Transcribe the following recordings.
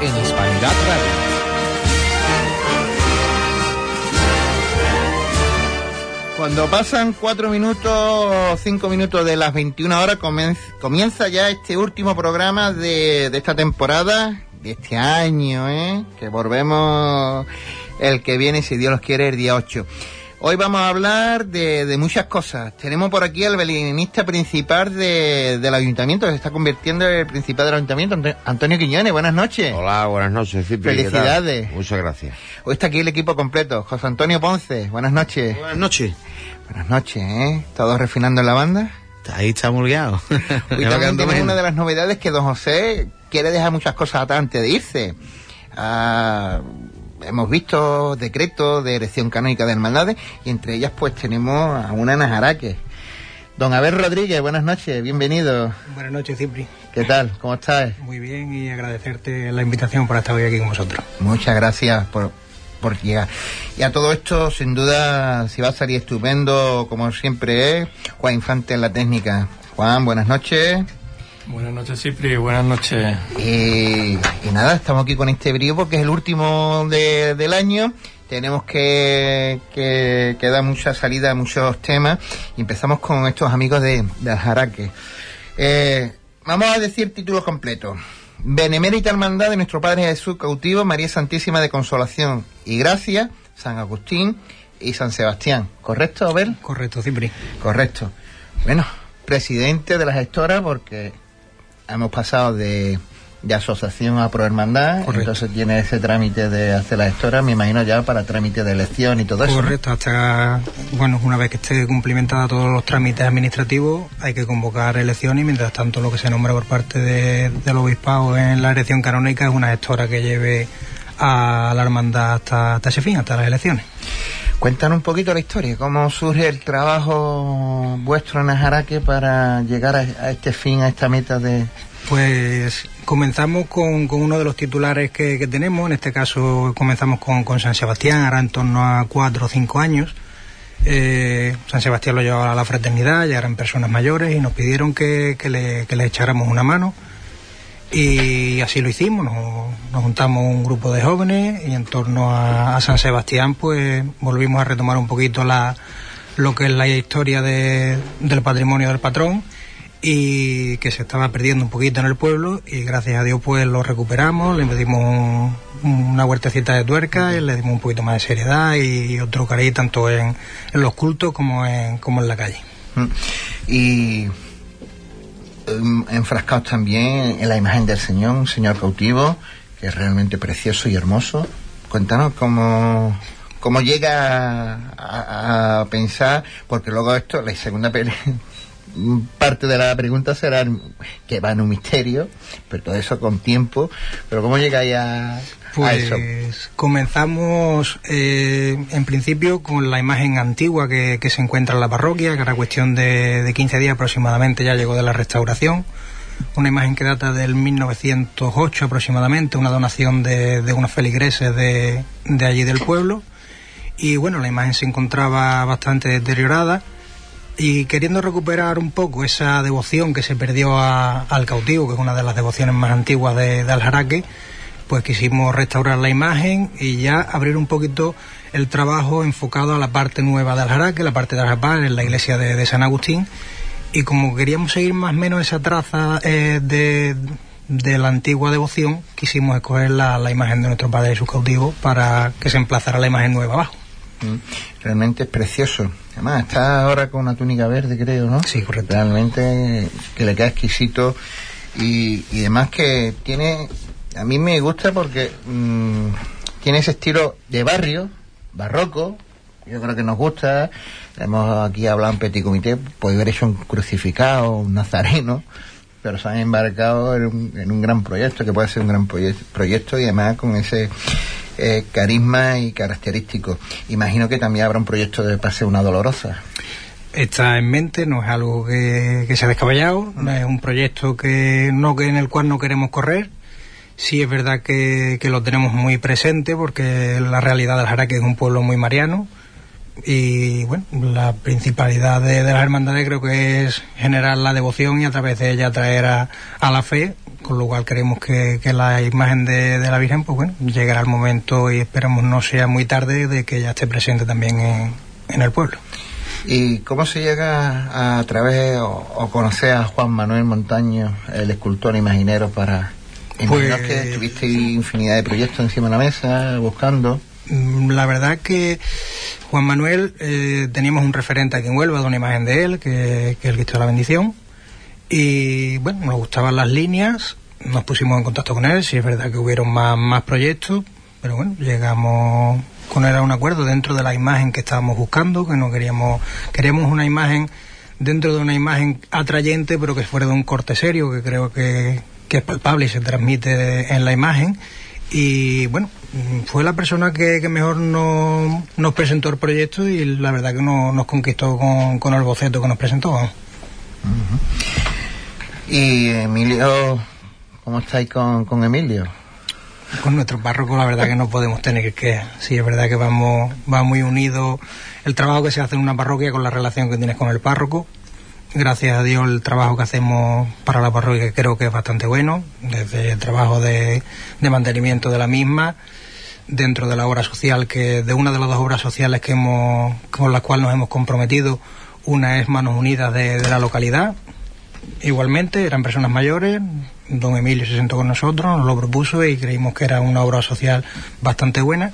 En Hispanidad Radio. Cuando pasan cuatro minutos, cinco minutos de las 21 horas, comienza ya este último programa de, de esta temporada, de este año, ¿eh? que volvemos el que viene, si Dios los quiere, el día 8. Hoy vamos a hablar de, de muchas cosas. Tenemos por aquí al belinista principal de, del ayuntamiento, que se está convirtiendo en el principal del ayuntamiento, Antonio Quiñones. Buenas noches. Hola, buenas noches, Cipri. Felicidades. Muchas gracias. Hoy está aquí el equipo completo. José Antonio Ponce, buenas noches. Buenas noches. Buenas noches, ¿eh? ¿Todos refinando en la banda? Ahí está muy guiado. Hoy también tenemos una de las novedades que don José quiere dejar muchas cosas antes de irse. Ah, hemos visto decretos de erección canónica de hermandades y entre ellas pues tenemos a una Najaraque. Don Abel Rodríguez, buenas noches, bienvenido. Buenas noches, Cipri. ¿Qué tal? ¿Cómo estás? Muy bien y agradecerte la invitación por estar hoy aquí con vosotros. Muchas gracias por, por llegar. Y a todo esto, sin duda, si va a salir estupendo, como siempre es, Juan Infante en la técnica. Juan, buenas noches. Buenas noches, Cipri, buenas noches. Y, y nada, estamos aquí con este brío porque es el último de, del año. Tenemos que, que, que, dar mucha salida a muchos temas. Y empezamos con estos amigos de, de Aljaraque. Eh, vamos a decir títulos completos. Benemérita Hermandad de nuestro Padre Jesús cautivo, María Santísima de Consolación y Gracia, San Agustín y San Sebastián. ¿Correcto, Abel? Correcto, Cipri. Correcto. Bueno, presidente de la gestora porque hemos pasado de, de asociación a prohermandad, Correcto. entonces tiene ese trámite de hacer la gestora, me imagino ya para trámite de elección y todo eso. Correcto, hasta, bueno, una vez que esté cumplimentada todos los trámites administrativos, hay que convocar elecciones y mientras tanto lo que se nombra por parte de, del obispado en la elección canónica es una gestora que lleve a la hermandad hasta, hasta ese fin, hasta las elecciones. Cuéntanos un poquito la historia, cómo surge el trabajo vuestro en Ajaraque para llegar a, este fin, a esta meta de, Pues comenzamos con, uno de los titulares que, tenemos, en este caso comenzamos con, San Sebastián, ahora en torno a cuatro o cinco años. Eh, San Sebastián lo llevaba a la fraternidad, ya eran personas mayores y nos pidieron que, le, que le echáramos una mano. Y así lo hicimos, nos, juntamos un grupo de jóvenes y en torno a, San Sebastián pues volvimos a retomar un poquito la, lo que es la historia de, del patrimonio del patrón y que se estaba perdiendo un poquito en el pueblo y gracias a Dios pues lo recuperamos, le dimos un, una huertecita de tuerca y le dimos un poquito más de seriedad y otro cariño tanto en, en, los cultos como en, como en la calle. Y enfrascados también en la imagen del Señor, un Señor cautivo, que es realmente precioso y hermoso. Cuéntanos cómo, cómo llega a, a pensar, porque luego esto, la segunda parte de la pregunta será que va en un misterio, pero todo eso con tiempo. Pero ¿cómo llegáis a, pues, comenzamos eh, en principio con la imagen antigua que, se encuentra en la parroquia, que era cuestión de, de 15 días aproximadamente, ya llegó de la restauración. Una imagen que data del 1908 aproximadamente, una donación de, de unos feligreses de, de allí del pueblo. Y bueno, la imagen se encontraba bastante deteriorada y queriendo recuperar un poco esa devoción que se perdió a, al cautivo, que es una de las devociones más antiguas de, de Aljaraque, pues quisimos restaurar la imagen y ya abrir un poquito el trabajo enfocado a la parte nueva de Aljaraque, la parte de Aljapar, en la iglesia de, de, San Agustín. Y como queríamos seguir más o menos esa traza eh, de, de, la antigua devoción, quisimos escoger la, la imagen de nuestro Padre Jesús cautivo para que se emplazara la imagen nueva abajo. Realmente es precioso. Además, está ahora con una túnica verde, creo, ¿no? Sí, correcto. Realmente que le queda exquisito y, y además que tiene... A mí me gusta porque mmm, tiene ese estilo de barrio, barroco, yo creo que nos gusta. Hemos aquí hablado en Petit Comité, puede haber hecho un crucificado, un nazareno, pero se han embarcado en un, en un gran proyecto, que puede ser un gran proye proyecto y además con ese eh, carisma y característico. Imagino que también habrá un proyecto de Pase una Dolorosa. Está en mente, no es algo que, que se ha descabellado, no es un proyecto que no que en el cual no queremos correr. Sí es verdad que, que lo tenemos muy presente porque la realidad del Jaraque es un pueblo muy mariano, y bueno, la principalidad de, las hermandades creo que es generar la devoción y a través de ella traer a, la fe, con lo cual queremos que, la imagen de, la Virgen, pues bueno, llegará el momento y esperamos no sea muy tarde de que ella esté presente también en, el pueblo. ¿Y cómo se llega a, través o, conocer a Juan Manuel Montaño, el escultor imaginero, para... Pues, que tuviste infinidad de proyectos encima de la mesa, buscando. Mm, la verdad que Juan Manuel eh, teníamos un referente aquí en Huelva de una imagen de él, que, es el Cristo de la Bendición. Y bueno, nos gustaban las líneas, nos pusimos en contacto con él, si es verdad que hubieron más, más proyectos, pero bueno, llegamos con él a un acuerdo dentro de la imagen que estábamos buscando, que no queríamos, queríamos una imagen dentro de una imagen atrayente, pero que fuera de un corte serio, que creo que, que es palpable y se transmite en la imagen. Y bueno, fue la persona que, mejor nos presentó el proyecto y la verdad que nos conquistó con, el boceto que nos presentó. Y Emilio, ¿cómo estáis con, Emilio? Con nuestro párroco la verdad que no podemos tener que, sí, es verdad que vamos, va muy unido el trabajo que se hace en una parroquia con la relación que tienes con el párroco gracias a Dios el trabajo que hacemos para la parroquia creo que es bastante bueno, desde el trabajo de, mantenimiento de la misma, dentro de la obra social, que de una de las dos obras sociales que hemos, con las cuales nos hemos comprometido, una es Manos Unidas de, la localidad. Igualmente, eran personas mayores, don Emilio se sentó con nosotros, nos lo propuso y creímos que era una obra social bastante buena.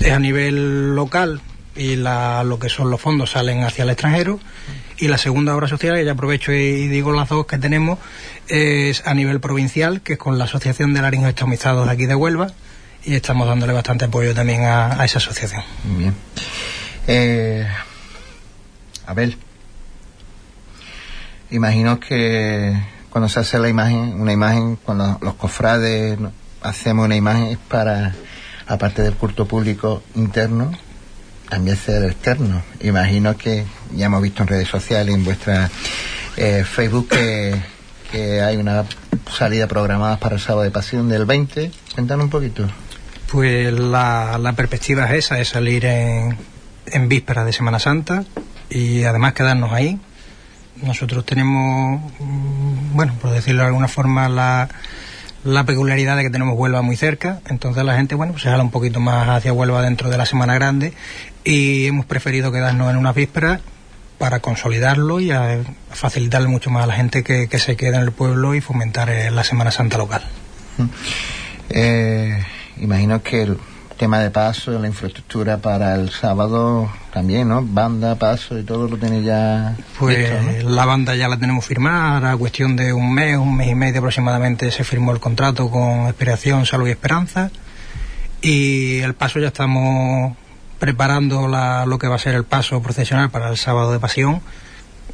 Es a nivel local y lo que son los fondos salen hacia el extranjero y la segunda obra social, que ya aprovecho y digo las dos que tenemos, es a nivel provincial, que es con la Asociación de Laringos Estomizados de aquí de Huelva, y estamos dándole bastante apoyo también a, esa asociación. Bien. Eh, a ver, imagino que cuando se hace la imagen, una imagen, cuando los cofrades hacemos una imagen es para, aparte del culto público interno, también ser externo. Imagino que ya hemos visto en redes sociales, en vuestra eh, Facebook, que, hay una salida programada para el sábado de pasión del 20. Cuéntanos un poquito. Pues la, la perspectiva es esa, es salir en, en vísperas de Semana Santa y además quedarnos ahí. Nosotros tenemos, mm, bueno, por decirlo de alguna forma, la, la peculiaridad de que tenemos Huelva muy cerca, entonces la gente, bueno, pues se jala un poquito más hacia Huelva dentro de la Semana Grande y hemos preferido quedarnos en una víspera para consolidarlo y a, facilitarle mucho más a la gente que, se queda en el pueblo y fomentar eh, la Semana Santa local. Eh, imagino que el tema de paso, la infraestructura para el sábado también, ¿no? Banda, paso y todo lo tiene ya. Pues la banda ya la tenemos firmada, a cuestión de un mes, un mes y medio aproximadamente se firmó el contrato con Inspiración, Salud y Esperanza. Y el paso ya estamos preparando lo que va a ser el paso procesional para el sábado de pasión.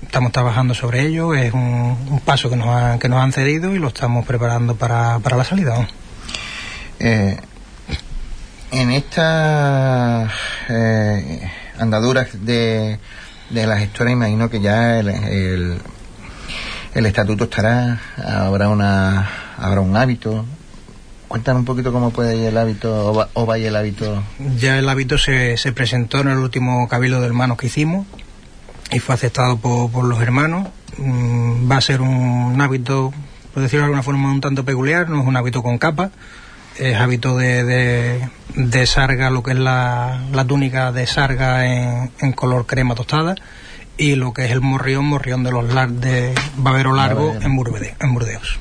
Estamos trabajando sobre ello, es un, paso que nos, que nos han cedido y lo estamos preparando para, la salida. Eh, en estas eh, andaduras de, de la gestora, imagino que ya el, el, estatuto estará, habrá, una, habrá un hábito, Cuéntanos un poquito cómo puede ir el hábito o, va, o vaya el hábito. Ya el hábito se, se, presentó en el último cabildo de hermanos que hicimos y fue aceptado por, por los hermanos. Mm, va a ser un hábito, por decirlo de alguna forma, un tanto peculiar, no es un hábito con capa, es hábito de, de, de sarga, lo que es la, la túnica de sarga en, en, color crema tostada y lo que es el morrión, morrión de los lar, de babero largo en, en Burdeos.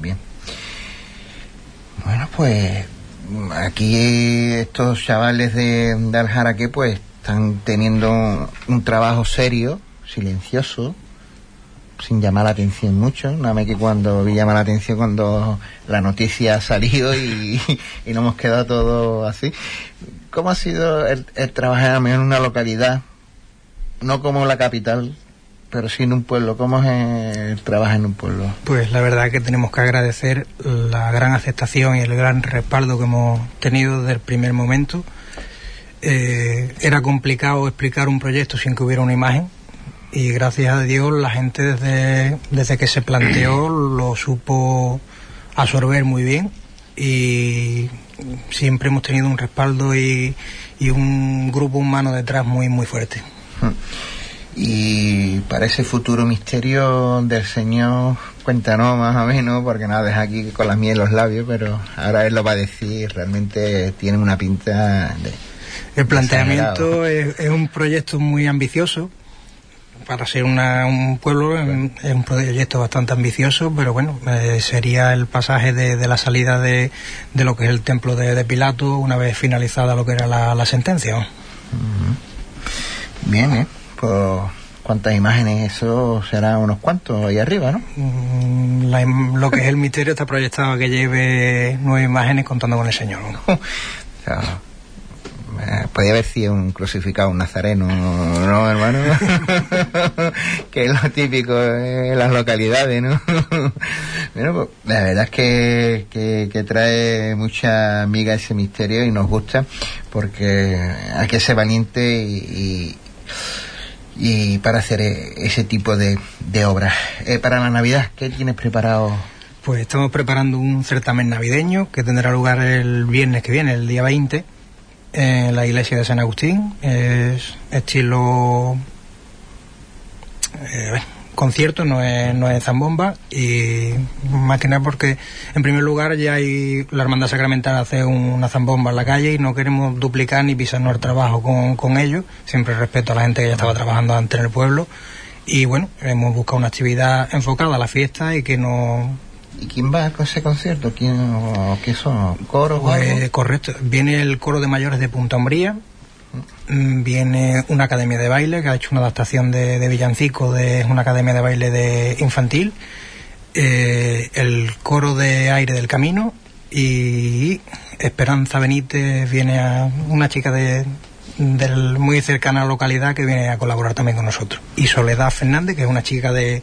Bien. Pues aquí estos chavales de, de Aljaraque pues están teniendo un trabajo serio, silencioso, sin llamar la atención mucho, nada más que cuando vi llamar la atención cuando la noticia ha salido y, y nos hemos quedado todo así. ¿Cómo ha sido el, el trabajar en una localidad, no como la capital, pero sí en un pueblo. ¿Cómo es el trabajo en un pueblo? Pues la verdad que tenemos que agradecer la gran aceptación y el gran respaldo que hemos tenido desde el primer momento. Eh, era complicado explicar un proyecto sin que hubiera una imagen y gracias a Dios la gente desde, desde que se planteó lo supo absorber muy bien y siempre hemos tenido un respaldo y, y un grupo humano detrás muy, muy fuerte. Y para ese futuro misterio del Señor, cuéntanos más o menos, porque nada, deja aquí con la miel en los labios, pero ahora él lo va a decir, realmente tiene una pinta de... El planteamiento es, es, un proyecto muy ambicioso, para ser una, un pueblo es un proyecto bastante ambicioso, pero bueno, eh, sería el pasaje de, de la salida de, de, lo que es el templo de, de, Pilato una vez finalizada lo que era la, la sentencia. Uh -huh. Bien, ¿eh? Pues, ¿cuántas imágenes? Eso será unos cuantos ahí arriba, ¿no? Mm, la, lo que es el misterio está proyectado a que lleve nueve imágenes contando con el Señor. o sea, eh, podía haber sido un crucificado, un nazareno, ¿no, hermano? que es lo típico en las localidades, ¿no? bueno, pues, la verdad es que, que, que, trae mucha amiga ese misterio y nos gusta porque hay que ser valiente y, y, y para hacer ese tipo de, de obras. Eh, para la Navidad, ¿qué tienes preparado? Pues estamos preparando un certamen navideño que tendrá lugar el viernes que viene, el día 20 en la iglesia de San Agustín. Es estilo eh, concierto, no es, no es zambomba. Y más que nada porque, en primer lugar, ya hay la Hermandad Sacramental hace una zambomba en la calle y no queremos duplicar ni pisarnos el trabajo con, con ellos. Siempre respeto a la gente que ya estaba trabajando antes en el pueblo. Y bueno, hemos buscado una actividad enfocada a la fiesta y que no ¿Y quién va a ese concierto? ¿Quién, ¿Qué son? ¿Coros? Pues, correcto. Viene el coro de mayores de Punta Umbría. Mm. Viene una academia de baile que ha hecho una adaptación de, de Villancico de una academia de baile de infantil. Eh, el coro de aire del camino y Esperanza Benítez viene a una chica de, del muy cercana localidad que viene a colaborar también con nosotros. Y Soledad Fernández, que es una chica de,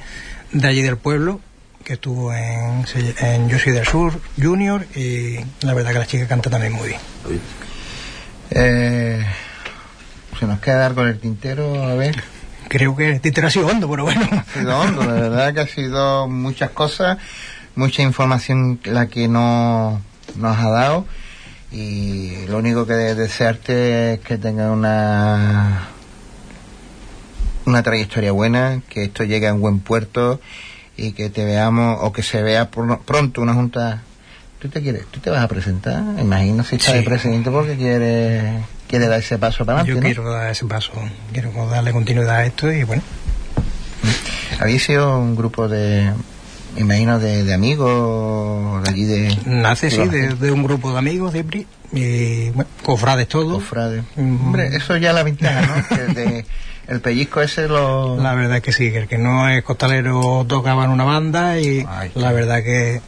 de allí del pueblo, que estuvo en, en Yo soy del Sur Junior y la verdad que la chica canta también muy bien. Eh, se nos queda dar con el tintero, a ver. Creo que el tintero ha sido hondo, pero bueno. Ha sido hondo, la verdad que ha sido muchas cosas, mucha información la que no nos ha dado y lo único que de desearte es que tenga una una trayectoria buena, que esto llegue a un buen puerto y que te veamos o que se vea por, pronto una junta tú te quieres tú te vas a presentar imagino si estás sí. de presidente porque quieres quiere dar ese paso para adelante yo quiero ¿no? dar ese paso quiero darle continuidad a esto y bueno. Habéis sido un grupo de imagino de, de amigos de allí de nace sí de, de, un grupo de amigos de y bueno, cofrades todos. Cofrades. Mm. hombre eso ya la ventaja no que de, el pellizco ese lo... La verdad es que sí, que el que no es costalero tocaba en una banda y Ay, la verdad que...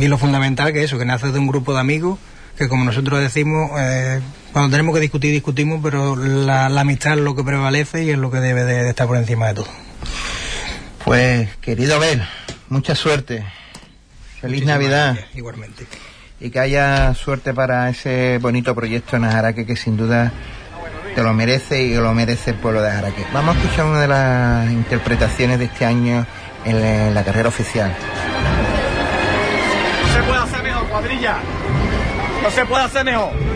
Y lo fundamental que eso, que nace de un grupo de amigos que como nosotros decimos, eh, cuando tenemos que discutir, discutimos, pero la, la, amistad es lo que prevalece y es lo que debe de, de estar por encima de todo. Pues, querido Abel, mucha suerte. Feliz Muchísimas Navidad. Gracias, igualmente. Y que haya suerte para ese bonito proyecto en Ajaraque que sin duda te lo merece y lo merece el pueblo de Jaraque. Vamos a escuchar una de las interpretaciones de este año en la, en la carrera oficial. No se puede hacer mejor, cuadrilla. No se puede hacer mejor.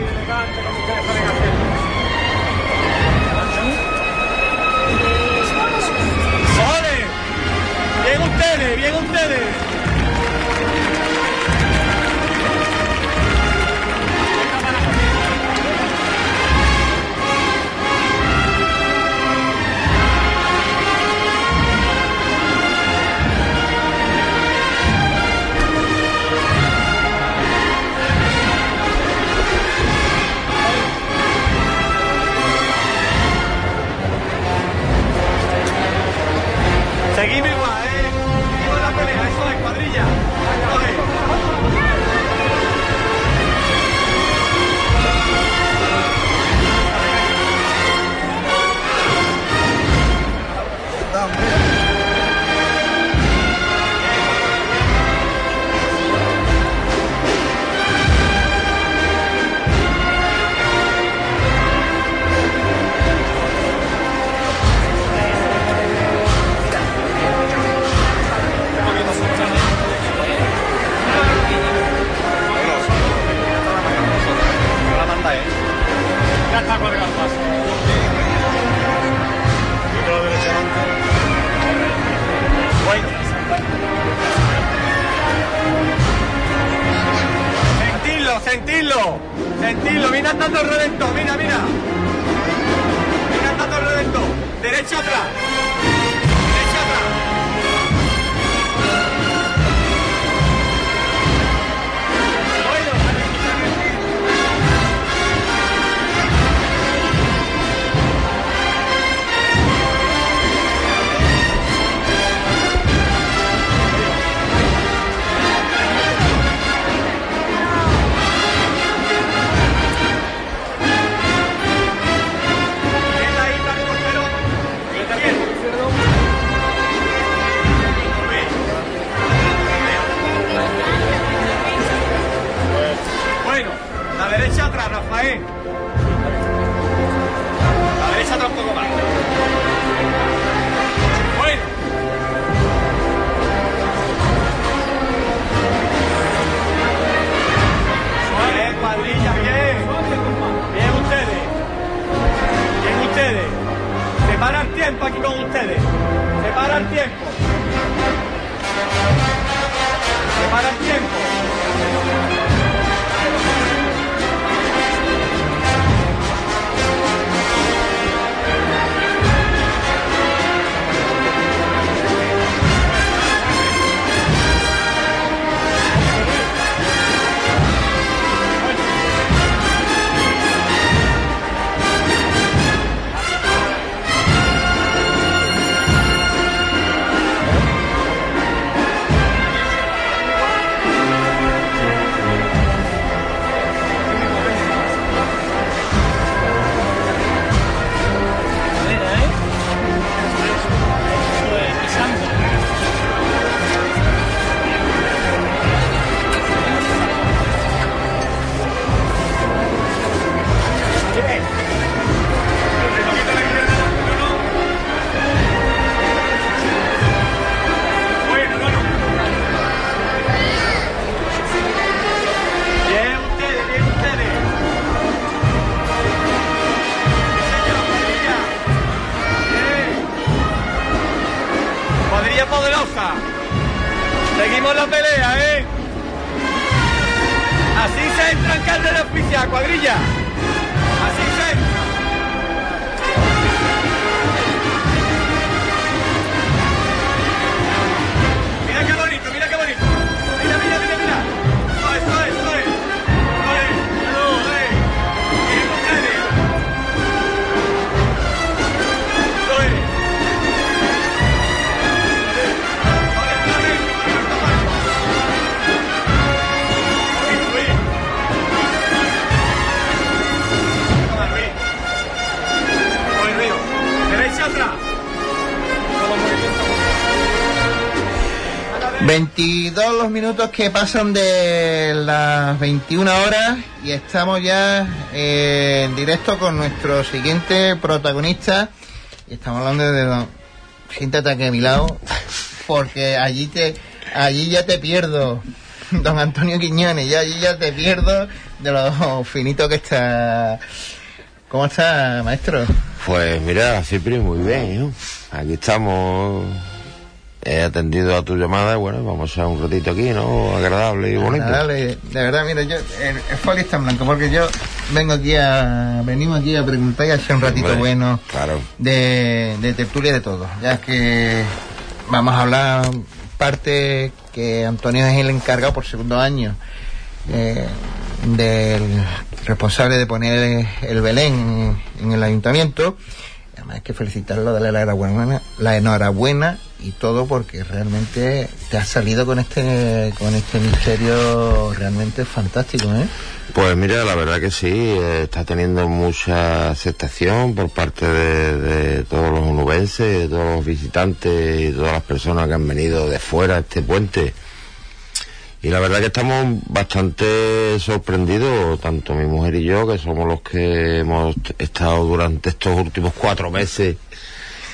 ¡Sole! ¡Bien ustedes! ¡Bien ustedes! Seguimos 22 los minutos que pasan de las 21 horas y estamos ya eh, en directo con nuestro siguiente protagonista. Y estamos hablando de don... Siéntate aquí a mi lado, porque allí te allí ya te pierdo, don Antonio Quiñones, ya allí ya te pierdo de lo finito que está. ¿Cómo está, maestro? Pues mira, Cipri, muy bien, hijo. Aquí estamos. He atendido a tu llamada y bueno, vamos a un ratito aquí, ¿no? Agradable y bonito. Dale, de verdad, mira, yo, el folio está en blanco porque yo vengo aquí a, venimos aquí a preguntar y a hacer un ratito Hombre, bueno Claro. de, de tertulia de todo. Ya que vamos a hablar parte que Antonio es el encargado por segundo año eh, del responsable de poner el Belén en el ayuntamiento. Además hay que felicitarlo, darle la enhorabuena, la enhorabuena y todo porque realmente te has salido con este con este misterio realmente fantástico, ¿eh? Pues mira, la verdad que sí, eh, está teniendo mucha aceptación por parte de, todos los onubenses, de todos los visitantes y todas las personas que han venido de fuera a este puente. Y la verdad que estamos bastante sorprendidos, tanto mi mujer y yo, que somos los que hemos estado durante estos últimos cuatro meses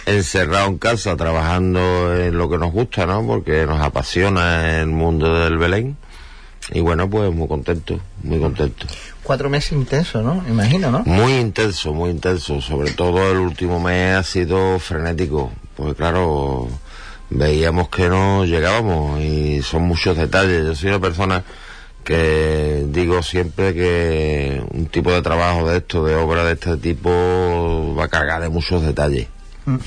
encerrados en casa trabajando en lo que nos gusta, ¿no? Porque nos apasiona el mundo del Belén. Y bueno, pues muy contento, muy contento. Cuatro meses intensos, ¿no? Imagino, ¿no? Muy intenso, muy intenso. Sobre todo el último mes ha sido frenético. Pues claro, veíamos que no llegábamos y son muchos detalles. Yo soy una persona porque digo siempre que un tipo de trabajo de esto, de obra de este tipo, va cargada de muchos detalles. Mm.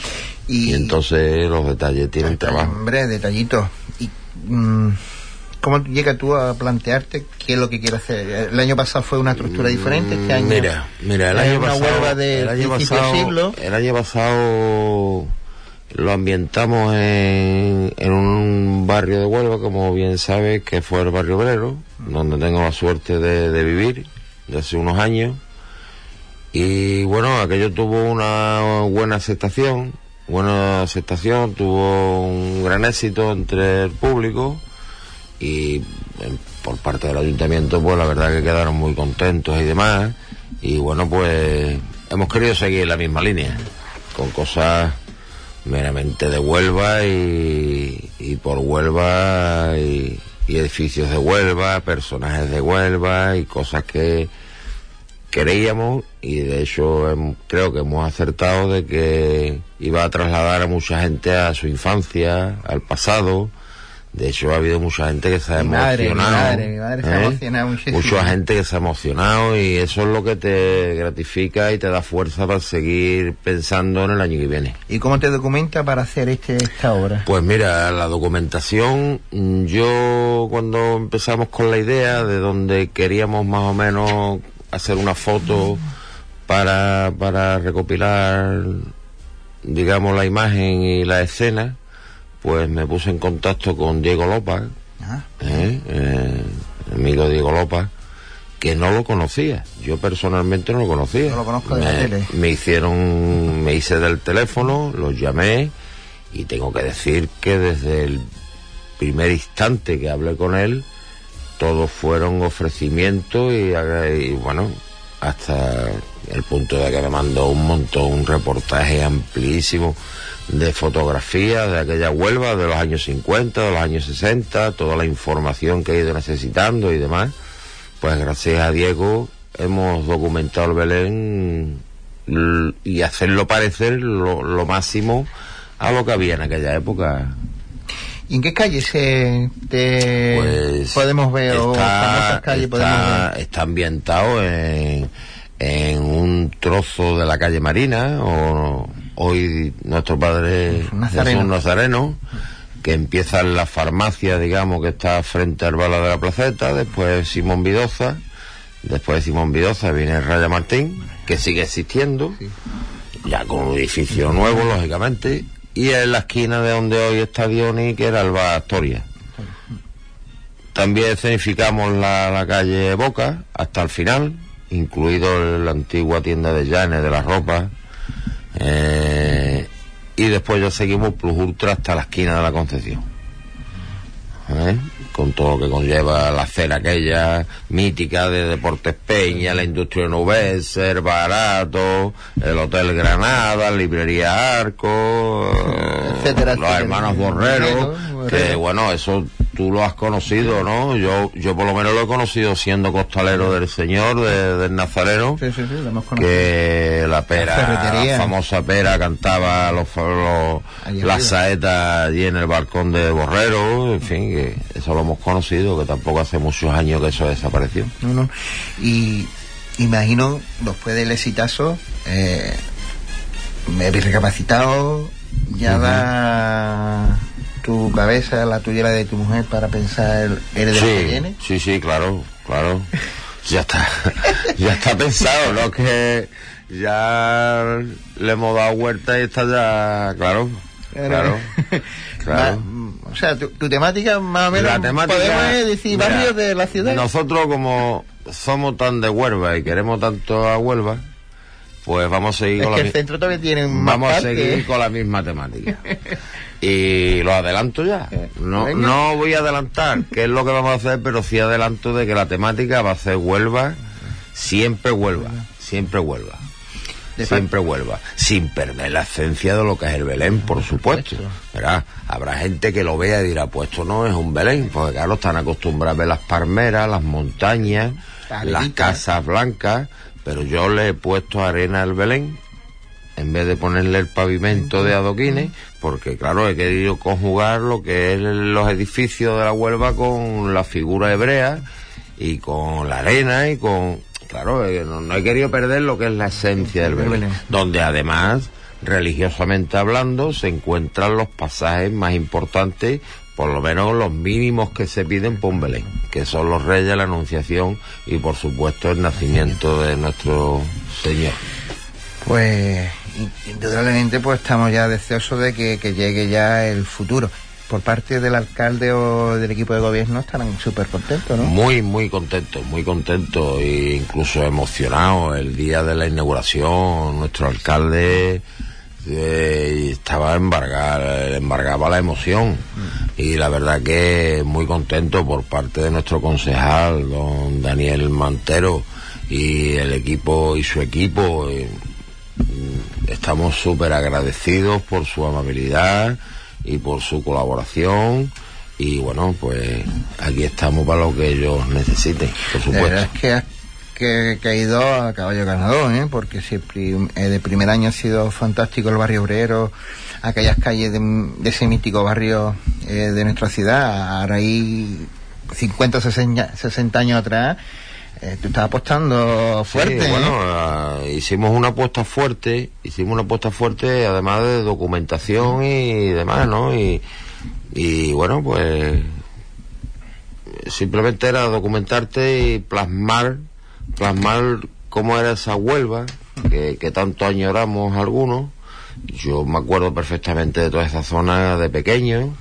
Y, entonces los detalles tienen trabajo. Hombre, detallitos. Y, mm, ¿Cómo llega tú a plantearte qué es lo que quieres hacer? El año pasado fue una estructura diferente, este año... Mira, mira, el año una pasado... huelga de el año pasado, siglo. el año pasado lo ambientamos en, en un barrio de Huelva, como bien sabes, que fue el barrio obrero, donde tengo la suerte de, de vivir desde hace unos años. Y bueno, aquello tuvo una buena aceptación, buena aceptación, tuvo un gran éxito entre el público y eh, por parte del ayuntamiento pues la verdad que quedaron muy contentos y demás. Y bueno pues hemos querido seguir la misma línea con cosas meramente de Huelva y, y por Huelva y, y edificios de Huelva, personajes de Huelva y cosas que creíamos y de hecho creo que hemos acertado de que iba a trasladar a mucha gente a su infancia, al pasado. De hecho ha habido mucha gente que se ha Mi madre, mi emocionado. madre, mi madre se ha ¿eh? emocionado muchísimo. Mucha gente que se ha emocionado y eso es lo que te gratifica y te da fuerza para seguir pensando en el año que viene. ¿Y cómo te documenta para hacer este, esta obra? Pues mira, la documentación, mm, yo cuando empezamos con la idea de donde queríamos más o menos hacer una foto para, para recopilar, digamos, la imagen y la escena, pues me puse en contacto con Diego Lopa, Ah, ¿eh? Eh, amigo Diego Lopa, que no lo conocía. Yo personalmente no lo conocía. No lo conozco de la me, tele. me hicieron, me hice del teléfono, los llamé y tengo que decir que desde el primer instante que hablé con él, todos fueron ofrecimientos y, y, bueno, hasta el punto de que me mandó un montón, un reportaje amplísimo de fotografías de aquella Huelva de los años 50, de los años 60, toda la información que he ido necesitando y demás. Pues gracias a Diego hemos documentado el Belén y hacerlo parecer lo, lo máximo a lo que había en aquella época. ¿Y en qué calle se te Pues podemos ver o famosas calles podemos está, ver? está ambientado en, en un trozo de la calle Marina, o hoy nuestro padre Nazareno. Jesús Nazareno, que empieza en la farmacia, digamos, que está frente al bala de la placeta, después Simón Vidoza, después de Simón Vidoza viene el Raya Martín, que sigue existiendo, ya con un edificio nuevo, lógicamente, y en la esquina de donde hoy está Dioni, que era el Bar Astoria. También escenificamos la, la calle Boca hasta el final, incluido la antigua tienda de Llanes de la ropa. eh, y después ya seguimos Plus Ultra hasta la esquina de la Concepción. ¿eh? Con todo lo que conlleva la acera aquella mítica de Deportes Peña, la industria nubense, el barato, el Hotel Granada, librería Arco, Etcétera, los etcétera. hermanos Borrero, Que bueno, eso tú lo has conocido, ¿no? Yo, yo por lo menos lo he conocido siendo costalero del Señor, de- del Nazareno, Sí, sí, sí, lo hemos conocido. que la pera, La famosa pera cantaba los, los- las saetas allí en el balcón de Borrero, en fin, que eso lo hemos conocido, que tampoco hace muchos años que eso desapareció. No, no. Y imagino, después del exitazo, eh, me habéis recapacitado, ya da tu cabeza, la tuya y la de tu mujer para pensar el, el de lo que viene. Sí, sí, sí, claro, claro. Ya está, ya está pensado, ¿no? Que ya le hemos dado vuelta y está ya, claro, claro, claro. Ma- o sea, tu, tu temática más o menos La temática, podemos eh, decir mira, barrios de la ciudad. Nosotros como somos tan de Huelva y queremos tanto a Huelva, pues vamos a seguir es con que la el centro tiene Vamos a seguir ¿eh? con la misma temática. Y lo adelanto ya. No, Venga. no voy a adelantar qué es lo que vamos a hacer, pero sí adelanto de que la temática va a ser Huelva, siempre Huelva, siempre Huelva. Siempre Huelva, sin perder la esencia de lo que es el Belén, por supuesto. Verá, habrá gente que lo vea y dirá, pues esto no es un Belén, porque claro, están acostumbrados a ver las palmeras, las montañas, La las casas blancas, pero yo le he puesto arena al Belén en vez de ponerle el pavimento de adoquines, porque claro, he querido conjugar lo que es los edificios de la Huelva con la figura hebrea y con la arena y con... Claro, eh, no, no he querido perder lo que es la esencia del Belén, Belén. donde además, religiosamente hablando, se encuentran los pasajes más importantes, por lo menos los mínimos que se piden por un Belén, que son los reyes, la anunciación y por supuesto el nacimiento de nuestro Señor. Pues in- indudablemente pues estamos ya deseosos de que, que llegue ya el futuro. Por parte del alcalde o del equipo de gobierno estarán súper contentos, ¿no? Muy, muy contento, muy contento e incluso emocionado. El día de la inauguración, nuestro alcalde eh, estaba embargar, embargaba la emoción y la verdad que muy contento por parte de nuestro concejal, don Daniel Mantero y el equipo y su equipo. mm, estamos súper agradecidos por su amabilidad y por su colaboración y bueno pues aquí estamos para lo que ellos necesiten por La supuesto es que ha que, que ha ido a caballo ganador, ¿eh? porque si eh, de primer año ha sido fantástico el barrio obrero, aquellas calles de, de ese mítico barrio eh, de nuestra ciudad, ahora ahí 50 60, 60 años atrás, eh, tú estabas apostando fuerte. Sí, ¿eh? bueno hicimos una apuesta fuerte hicimos una apuesta fuerte además de documentación y demás no y, y bueno pues simplemente era documentarte y plasmar plasmar cómo era esa Huelva que, que tanto añoramos algunos yo me acuerdo perfectamente de toda esa zona de pequeño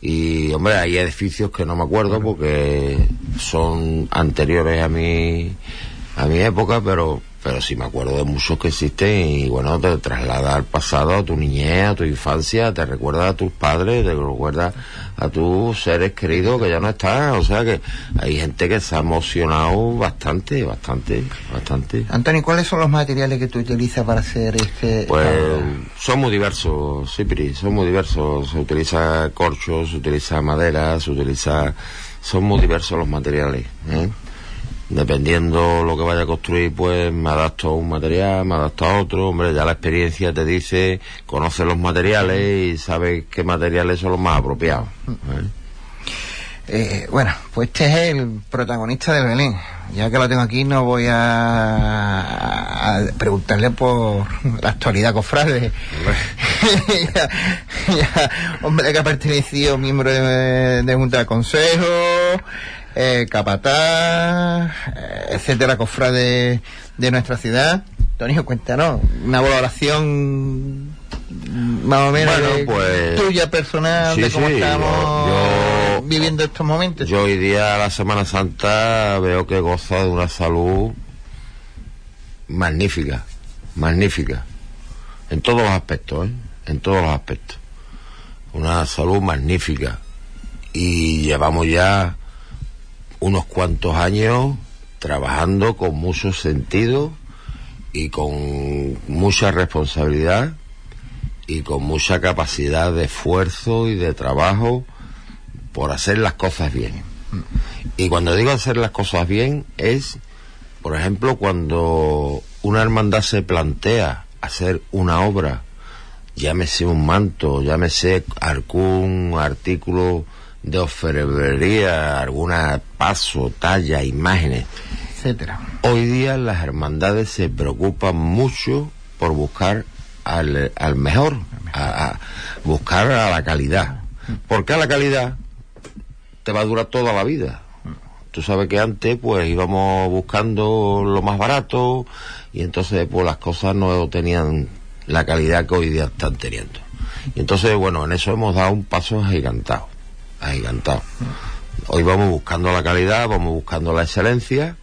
y hombre hay edificios que no me acuerdo porque son anteriores a mi a mi época pero pero sí me acuerdo de muchos que existen y bueno te traslada al pasado a tu niñez a tu infancia te recuerda a tus padres te recuerda a tus seres queridos que ya no están o sea que hay gente que se ha emocionado bastante bastante bastante Antonio, ¿cuáles son los materiales que tú utilizas para hacer este... pues son muy diversos, Cipri, son muy diversos. Se utiliza corcho, se utiliza madera, se utiliza... Son muy diversos los materiales. ¿eh? Dependiendo lo que vaya a construir, pues me adapto a un material, me adapto a otro. Hombre, ya la experiencia te dice, conoces los materiales y sabes qué materiales son los más apropiados. ¿eh? Eh, bueno, pues este es el protagonista del Belén. Ya que lo tengo aquí, no voy a, a preguntarle por la actualidad cofrade. ya, ya, hombre que ha pertenecido miembro de, de Junta de Consejo, eh, capataz, eh, etcétera, cofrade de nuestra ciudad. Antonio, cuéntanos, una valoración más o menos Bueno, de- pues- tuya personal Sí, de cómo sí, estamos yo- yo- viviendo estos momentos. Yo hoy día, la Semana Santa, veo que goza de una salud magnífica, magnífica, en todos los aspectos, ¿eh? en todos los aspectos. Una salud magnífica. Y llevamos ya unos cuantos años trabajando con mucho sentido y con mucha responsabilidad y con mucha capacidad de esfuerzo y de trabajo por hacer las cosas bien. Y cuando digo hacer las cosas bien es, por ejemplo, cuando una hermandad se plantea hacer una obra, llámese un manto, llámese algún artículo de orfebrería, alguna paso, talla, imágenes. etcétera. Hoy día las hermandades se preocupan mucho por buscar al, al mejor, a, a buscar a la calidad. Porque a la calidad te va a durar toda la vida. Tú sabes que antes pues íbamos buscando lo más barato y entonces pues las cosas no tenían la calidad que hoy día están teniendo. Y entonces bueno, en eso hemos dado un paso agigantado, agigantado. Hoy vamos buscando la calidad, vamos buscando la excelencia,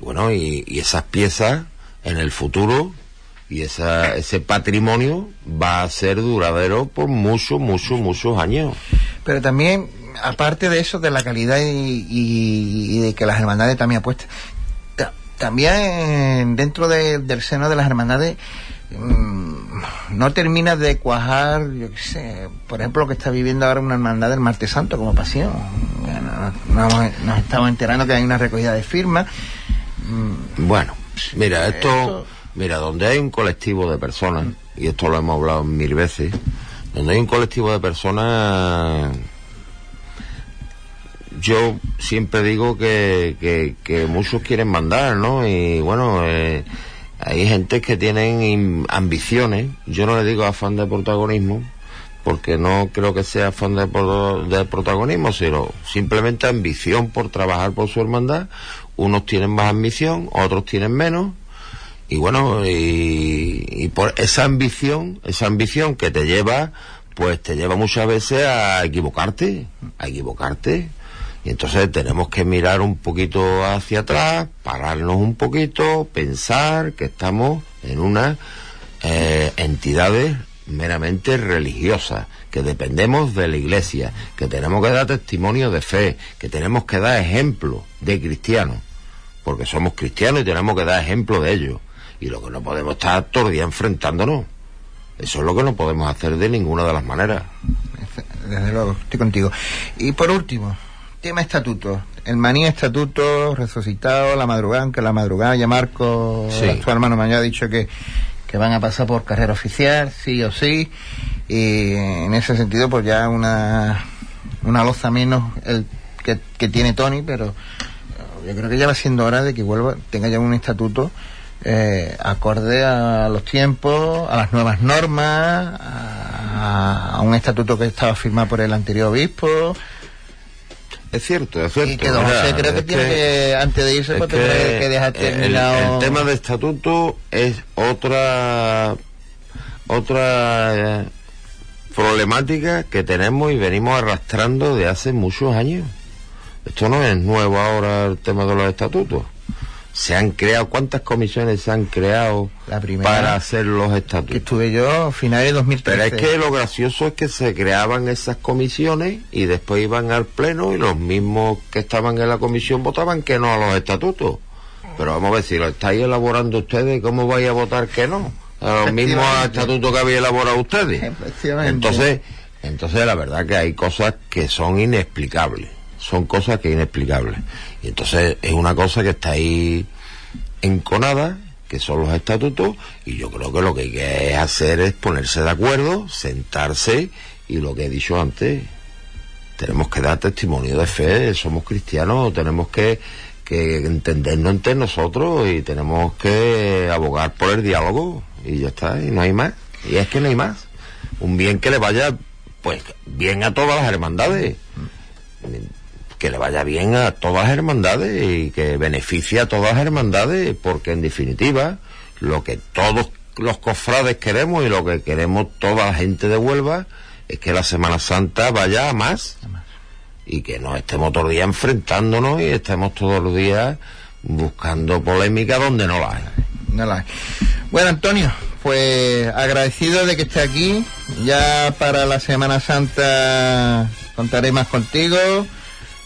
bueno, y, esas piezas en el futuro y ese patrimonio va a ser duradero por muchos, muchos, muchos años. Pero también, aparte de eso, de la calidad y, y- y de que las hermandades también apuestan, ta- también dentro de- del seno de las hermandades mm, no termina de cuajar, yo qué sé, por ejemplo, lo que está viviendo ahora una hermandad del Martes Santo como pasión. Nos, nos estamos enterando que hay una recogida de firmas. Mm, Bueno, mira, esto, Esto- mira, donde hay un colectivo de personas, y esto lo hemos hablado mil veces, donde hay un colectivo de personas, yo siempre digo que, que, que muchos quieren mandar, ¿no? Y bueno, eh, hay gente que tienen ambiciones. Yo no le digo afán de protagonismo, porque no creo que sea afán de protagonismo, sino simplemente ambición por trabajar por su hermandad. Unos tienen más ambición, otros tienen menos. Y bueno, y, y por esa ambición, esa ambición que te lleva, pues te lleva muchas veces a equivocarte, a equivocarte. Y entonces tenemos que mirar un poquito hacia atrás, pararnos un poquito, pensar que estamos en unas eh, entidades meramente religiosas, que dependemos de la iglesia, que tenemos que dar testimonio de fe, que tenemos que dar ejemplo de cristianos, porque somos cristianos y tenemos que dar ejemplo de ello. Y lo que no podemos estar todo el día enfrentándonos. Eso es lo que no podemos hacer de ninguna de las maneras. Desde luego, estoy contigo. Y por último, tema estatuto. El maní estatuto resucitado, la madrugada, aunque la madrugada ya Marco, Sí. actual hermano mayor, ha dicho que, que van a pasar por carrera oficial, sí o sí. Y en ese sentido, pues ya una, una loza menos el que, que tiene Tony, pero yo creo que ya va siendo hora de que vuelva, tenga ya un estatuto eh, acorde a los tiempos, a las nuevas normas, a, a un estatuto que estaba firmado por el anterior obispo. Es cierto, es cierto. Y que don Mira, José creo que tiene que, antes de irse, pues que tendrá que dejar el- terminado. El, tema de estatuto es otra otra eh, problemática que tenemos y venimos arrastrando de hace muchos años. Esto no es nuevo ahora el tema de los estatutos. Se han creado, ¿cuántas comisiones se han creado La primera, para hacer los que estatutos? estuve yo a finales de 2013. Pero es que lo gracioso es que se creaban esas comisiones y después iban al pleno y los mismos que estaban en la comisión votaban que no a los estatutos. Pero vamos a ver, si lo estáis elaborando ustedes, ¿cómo vais a votar que no? A los mismos estatutos que habéis elaborado ustedes. Entonces, entonces la verdad que hay cosas que son inexplicables. Son cosas que inexplicables. Y entonces es una cosa que está ahí enconada, que son los estatutos, y yo creo que lo que hay que hacer es ponerse de acuerdo, sentarse, y lo que he dicho antes, tenemos que dar testimonio de fe, somos cristianos, tenemos que, que entendernos entre nosotros y tenemos que abogar por el diálogo, y ya está, y no hay más. Y es que no hay más. Un bien que le vaya, pues, bien a todas las hermandades que le vaya bien a todas las hermandades y que beneficie a todas las hermandades, porque en definitiva lo que todos los cofrades queremos y lo que queremos toda la gente de Huelva es que la Semana Santa vaya a más y que no estemos todos los días enfrentándonos y estemos todos los días buscando polémica donde no la hay. No la hay. Bueno, Antonio, pues agradecido de que esté aquí. Ya para la Semana Santa contaré más contigo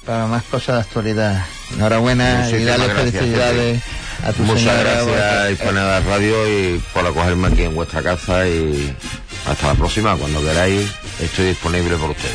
para más cosas de actualidad. Enhorabuena y gracias, felicidades a tu Muchas señora, gracias porque- Hispanidad Radio y por acogerme aquí en vuestra casa y hasta la próxima, cuando queráis estoy disponible por ustedes.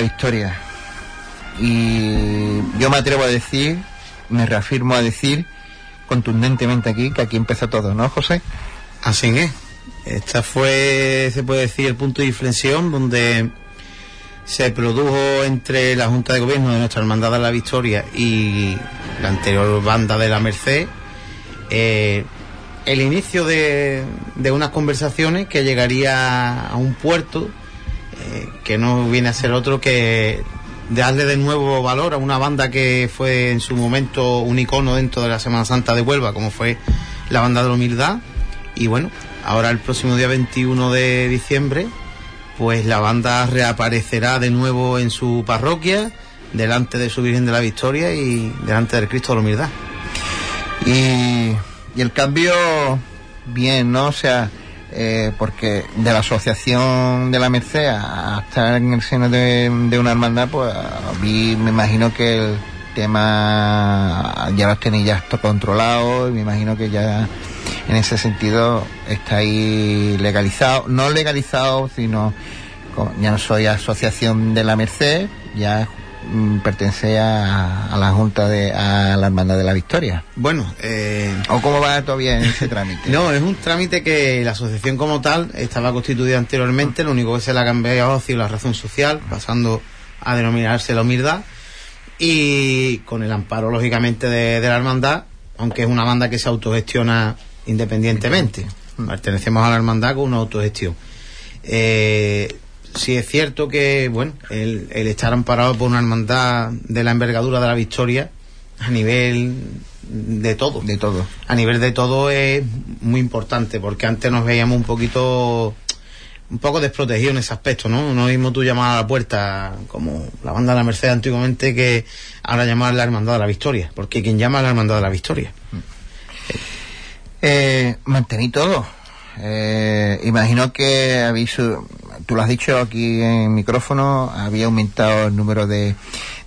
La Victoria. Y yo me atrevo a decir, me reafirmo a decir contundentemente aquí que aquí empezó todo, ¿no, José? Así es. Esta fue, se puede decir, el punto de inflexión donde se produjo entre la Junta de Gobierno de nuestra Hermandad de la Victoria y la anterior banda de la Merced eh, el inicio de, de, unas conversaciones que llegaría a un puerto que no viene a ser otro que darle de nuevo valor a una banda que fue en su momento un icono dentro de la Semana Santa de Huelva, como fue la banda de la humildad. Y bueno, ahora el próximo día 21 de diciembre, pues la banda reaparecerá de nuevo en su parroquia, delante de su Virgen de la Victoria y delante del Cristo de la Humildad. Y, y el cambio, bien, ¿no? O sea, eh, porque de la asociación de la Merced a estar en el seno de, una hermandad, pues a mí me imagino que el tema ya los tenéis ya controlado y me imagino que ya en ese sentido está ahí legalizado, no legalizado, sino ya no soy asociación de la Merced, ya pertenece a, a, la Junta de a la Hermandad de la Victoria. Bueno, eh... ¿o cómo va todavía en ese trámite? no, es un trámite que la asociación como tal estaba constituida anteriormente, lo único que se le ha cambiado ha sido la razón social, pasando a denominarse la humildad y con el amparo lógicamente de, de la hermandad, aunque es una banda que se autogestiona independientemente. Pertenecemos a la hermandad con una autogestión. Eh, sí es cierto que, bueno, el, el, estar amparado por una hermandad de la envergadura de la Victoria, a nivel de todo. De todo. A nivel de todo es muy importante, porque antes nos veíamos un poquito, un poco desprotegidos en ese aspecto, ¿no? No mismo tú llamar a la puerta, como la banda de la Merced antiguamente, que ahora llamar la hermandad de la Victoria, porque quien llama a la hermandad de la Victoria. Eh, mantení todo. Eh, imagino que habéis, tú lo has dicho aquí en micrófono, había aumentado el número de,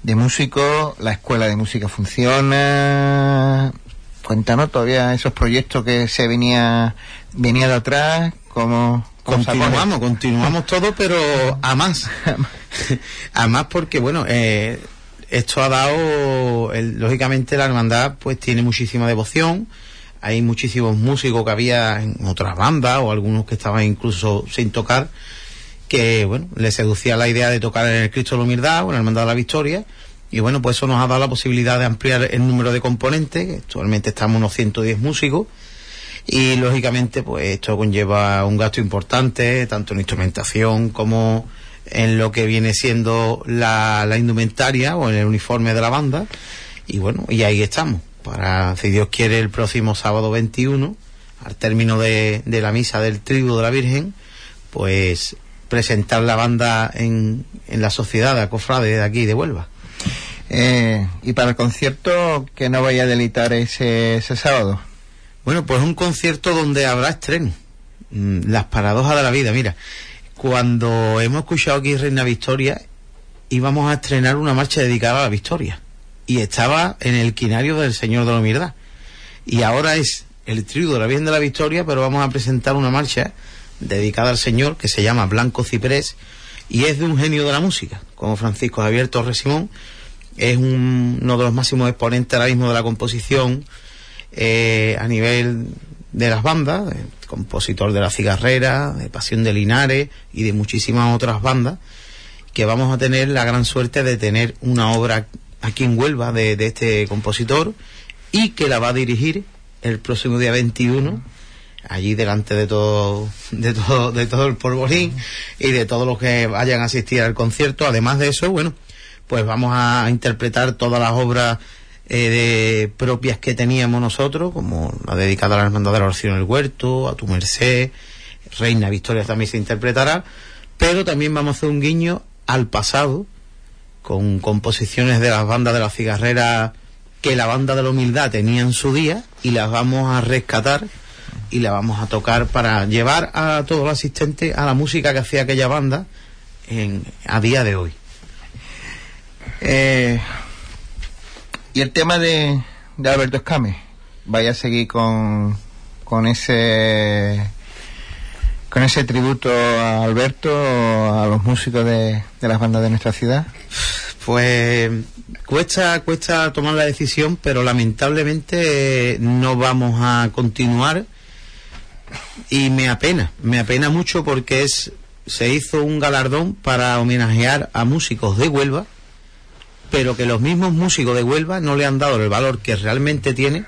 de músicos, la escuela de música funciona. Cuéntanos todavía esos proyectos que se venía, venía de atrás, como continuamos, continuamos todo, pero a más. a más porque, bueno, eh, esto ha dado, el, lógicamente la hermandad pues tiene muchísima devoción, hay muchísimos músicos que había en otras bandas o algunos que estaban incluso sin tocar que bueno les seducía la idea de tocar en el Cristo de la Humildad o en la Hermandad de la Victoria. Y bueno pues eso nos ha dado la posibilidad de ampliar el número de componentes actualmente estamos unos 110 músicos. Y lógicamente pues esto conlleva un gasto importante tanto en instrumentación como en lo que viene siendo la, la indumentaria o en el uniforme de la banda. Y bueno y ahí estamos para, si Dios quiere, el próximo sábado 21, al término de, de la misa del trigo de la Virgen, pues presentar la banda en, en la sociedad de Acofrade de aquí de Huelva. Eh, y para el concierto, que no vaya a delitar ese, ese sábado? Bueno, pues un concierto donde habrá estreno. Mm, las paradojas de la vida. Mira, cuando hemos escuchado aquí Reina Victoria, íbamos a estrenar una marcha dedicada a la Victoria y estaba en el quinario del Señor de la Humildad. Y ahora es el trigo de la Virgen de la Victoria, pero vamos a presentar una marcha dedicada al Señor que se llama Blanco Ciprés y es de un genio de la música, como Francisco Javier Torres Simón. Es un, uno de los máximos exponentes ahora mismo de la composición eh, a nivel de las bandas, de, compositor de La Cigarrera, de Pasión de Linares y de muchísimas otras bandas, que vamos a tener la gran suerte de tener una obra aquí en Huelva de, de, este compositor y que la va a dirigir el próximo día 21 allí delante de todo de todo de todo el polvorín y de todos los que vayan a asistir al concierto. Además de eso bueno pues vamos a interpretar todas las obras eh, de propias que teníamos nosotros como la dedicada a la hermandad de la oración en el huerto a tu merced Reina Victoria también se interpretará pero también vamos a hacer un guiño al pasado con composiciones de las bandas de la cigarrera que la banda de la humildad tenía en su día y las vamos a rescatar y la vamos a tocar para llevar a todos los asistentes a la música que hacía aquella banda en, a día de hoy. Eh, y el tema de, de Alberto Escame, vaya a seguir con, con ese con ese tributo a Alberto, a los músicos de, de las bandas de nuestra ciudad? Pues cuesta, cuesta tomar la decisión, pero lamentablemente no vamos a continuar. Y me apena, me apena mucho porque es se hizo un galardón para homenajear a músicos de Huelva, pero que los mismos músicos de Huelva no le han dado el valor que realmente tiene.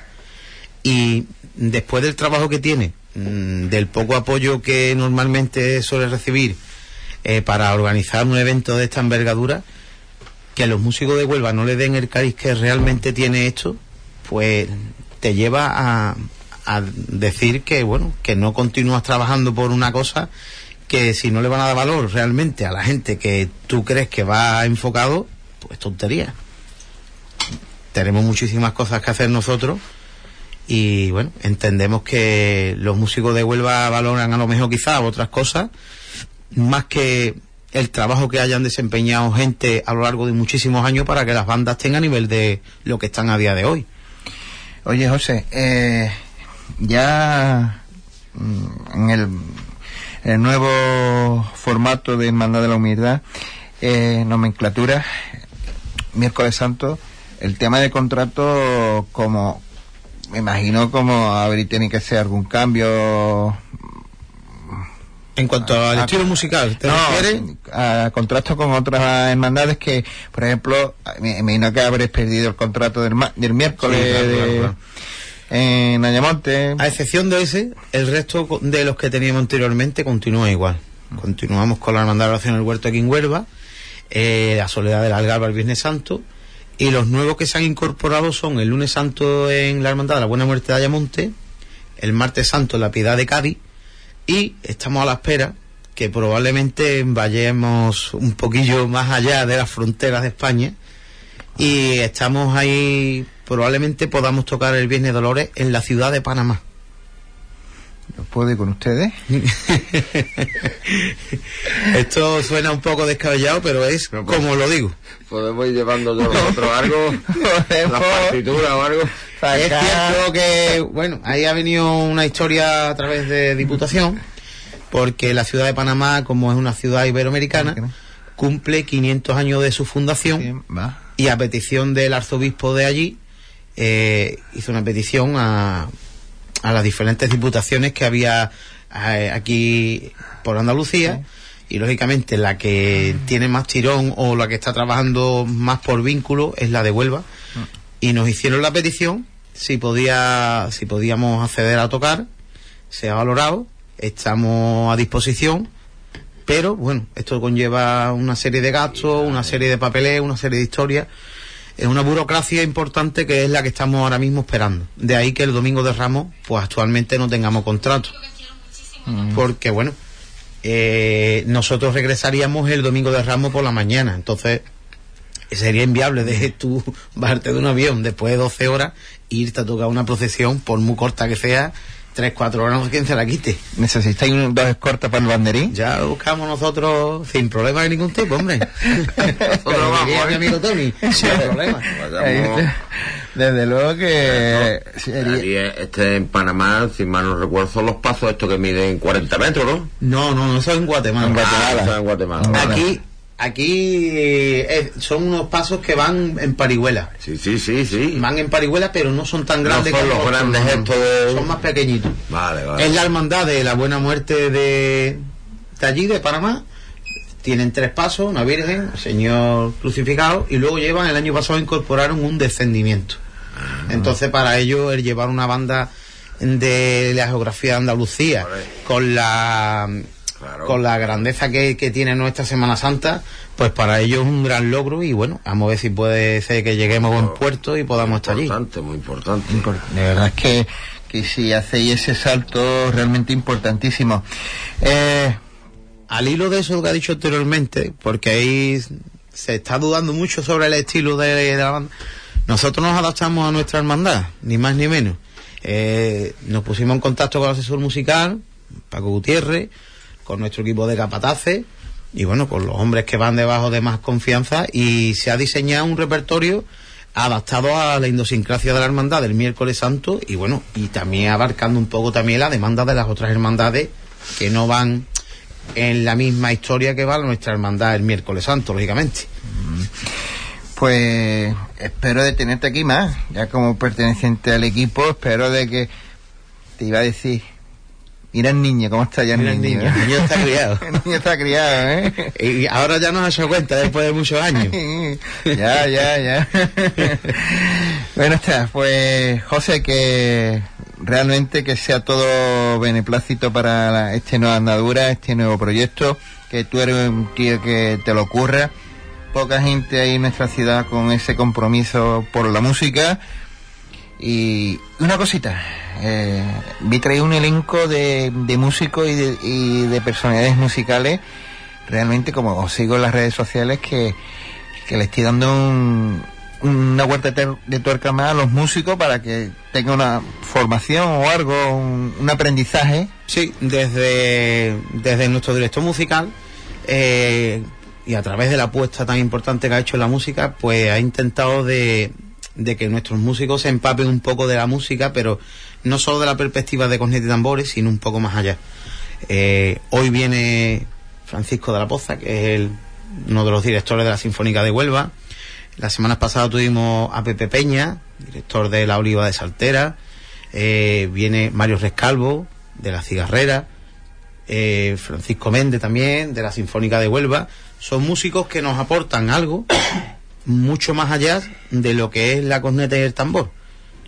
Y después del trabajo que tiene, mm, del poco apoyo que normalmente suele recibir eh, para organizar un evento de esta envergadura, que los músicos de Huelva no le den el cariz que realmente tiene esto, pues te lleva a, a decir que bueno que no continúas trabajando por una cosa que si no le van a dar valor realmente a la gente que tú crees que va enfocado pues tontería. Tenemos muchísimas cosas que hacer nosotros y bueno entendemos que los músicos de Huelva valoran a lo mejor quizás otras cosas más que el trabajo que hayan desempeñado gente a lo largo de muchísimos años para que las bandas tengan a nivel de lo que están a día de hoy. Oye, José, eh, ya mm, en el, el nuevo formato de Hermandad de la Humildad, eh, nomenclatura, miércoles santo, el tema de contrato como, me imagino como habría tiene que ser algún cambio En cuanto al Ah, estilo musical, ¿te no, refieres? a contrato con otras hermandades que, por ejemplo, me imagino que habréis perdido el contrato del, ma- del miércoles Sí, claro, de- claro, en Ayamonte. A excepción de ese, el resto de los que teníamos anteriormente continúa igual. Continuamos con la Hermandad de Oración del Huerto aquí en Huelva, eh, la Soledad del Algarva el Viernes Santo, y los nuevos que se han incorporado son el lunes santo en la Hermandad de la Buena Muerte de Ayamonte, el martes santo en la Piedad de Cádiz, y estamos a la espera que probablemente vayamos un poquillo más allá de las fronteras de España y estamos ahí, probablemente podamos tocar el Viernes Dolores en la ciudad de Panamá. ¿Lo puedo ir con ustedes? Esto suena un poco descabellado, pero es No, pues. como lo digo. Podemos ir llevando yo nosotros algo, las partituras o algo. Es cierto que, bueno, ahí ha venido una historia a través de Diputación, porque la ciudad de Panamá, como es una ciudad iberoamericana, cumple 500 años de su fundación y a petición del arzobispo de allí eh, hizo una petición a, a las diferentes diputaciones que había eh, aquí por Andalucía. Y lógicamente la que tiene más tirón o la que está trabajando más por vínculo es la de Huelva. Y nos hicieron la petición si podía si podíamos acceder a tocar. Se ha valorado estamos a disposición. Pero bueno, esto conlleva una serie de gastos, una serie de papeleo, una serie de historias. Es una burocracia importante que es la que estamos ahora mismo esperando. De ahí que el domingo de Ramos, pues actualmente no tengamos contrato. Porque bueno, eh, nosotros regresaríamos el domingo de Ramos por la mañana. Entonces, sería inviable de tú bajarte de un avión después de 12 horas e irte a tocar una procesión, por muy corta que sea, 3, 4 horas, no sé quién se la quite. ¿Necesitáis un- dos escortas para el banderín? Ya lo buscamos nosotros sin problema de ningún tipo, hombre. Nosotros vamos, diría ¿eh? mi amigo Tony, sin problema. Desde luego que sería- Allí, este en Panamá, si mal no recuerdo, son los pasos estos que miden 40 metros, ¿no? No, no, no, eso es en Guatemala. En Guatemala. Ah, en Guatemala. Vale. Aquí, eh, son unos pasos que van en parihuela. Sí, sí, sí, sí. Van en parihuela, pero no son tan No grandes son como los grandes no, no, estos de- Son más pequeñitos. Vale, vale. Es la hermandad de la buena muerte de, de allí, de Panamá. Tienen tres pasos, una virgen, señor crucificado, y luego llevan, el año pasado incorporaron un descendimiento. Ah. Entonces, para ello, el llevar una banda de la geografía de Andalucía, Vale. con la Claro. con la grandeza que, que tiene nuestra Semana Santa, pues para ello es un gran logro y bueno, vamos a ver si puede ser que lleguemos a buen puerto y podamos estar allí. Importante, muy importante. Impor- De verdad es que, que si hacéis ese salto realmente importantísimo. Eh, Al hilo de eso que ha dicho anteriormente, porque ahí se está dudando mucho sobre el estilo de, de la banda, nosotros nos adaptamos a nuestra hermandad, ni más ni menos. Eh, nos pusimos en contacto con el asesor musical, Paco Gutiérrez, con nuestro equipo de capataces y bueno, con los hombres que van debajo de más confianza y se ha diseñado un repertorio adaptado a la idiosincrasia de la hermandad del miércoles santo y bueno, y también abarcando un poco también la demanda de las otras hermandades que no van en la misma historia que va nuestra hermandad el miércoles santo, lógicamente. Pues espero de tenerte aquí más, ya como perteneciente al equipo, espero de que te iba a decir, el niño, ¿cómo está ya el niño? niño, el niño está criado. el niño está criado, ¿eh? Y ahora ya nos ha hecho cuenta después de muchos años. ya, ya, ya. bueno, está, pues José, que realmente que sea todo beneplácito para la- este nueva andadura, este nuevo proyecto, que tú eres un tío que te lo ocurra. Poca gente hay en nuestra ciudad con ese compromiso por la música. Y una cosita, eh, vi traer un elenco de, de músicos y de, y de personalidades musicales, realmente como os sigo en las redes sociales, que, que le estoy dando un- una vuelta de, tuerca más a los músicos para que tengan una formación o algo, un, un aprendizaje. Sí, desde, desde nuestro director musical eh, y a través de la apuesta tan importante que ha hecho en la música, pues ha intentado de, de que nuestros músicos se empapen un poco de la música, pero no solo de la perspectiva de corneta y tambores, sino un poco más allá. Eh, hoy viene Francisco de la Poza, que es el- uno de los directores de la Sinfónica de Huelva. La semana pasada tuvimos a Pepe Peña, director de La Oliva de Saltera. Eh, viene Mario Rescalvo, de La Cigarrera. eh, Francisco Méndez también, de la Sinfónica de Huelva. Son músicos que nos aportan algo mucho más allá de lo que es la corneta y el tambor.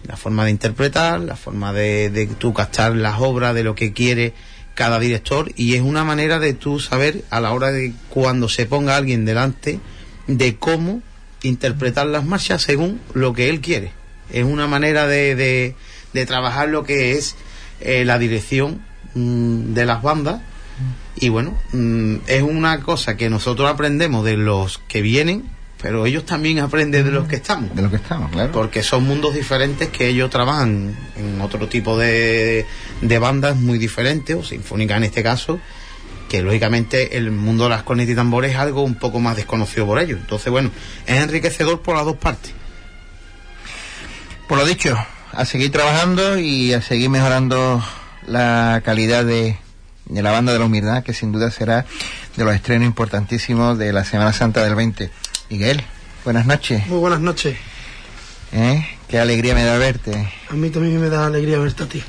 La forma de interpretar, la forma de, de tú captar las obras, de lo que quiere cada director. Y es una manera de tú saber a la hora de cuando se ponga alguien delante de cómo interpretar las marchas según lo que él quiere. Es una manera de, de, de trabajar lo que es eh, la dirección mm, de las bandas. Y bueno, mm, es una cosa que nosotros aprendemos de los que vienen, pero ellos también aprenden de los que estamos. De lo que estamos, claro. Porque son mundos diferentes que ellos trabajan en otro tipo de, de bandas muy diferentes, o sinfónica en este caso, que lógicamente el mundo de las cornetas y tambores es algo un poco más desconocido por ellos. Entonces, bueno, es enriquecedor por las dos partes. Por lo dicho, a seguir trabajando y a seguir mejorando la calidad de, de la banda de la humildad, que sin duda será de los estrenos importantísimos de la Semana Santa del 20. Miguel, buenas noches. Muy buenas noches. ¿eh? Qué alegría me da verte. A mí también me da alegría verte a ti.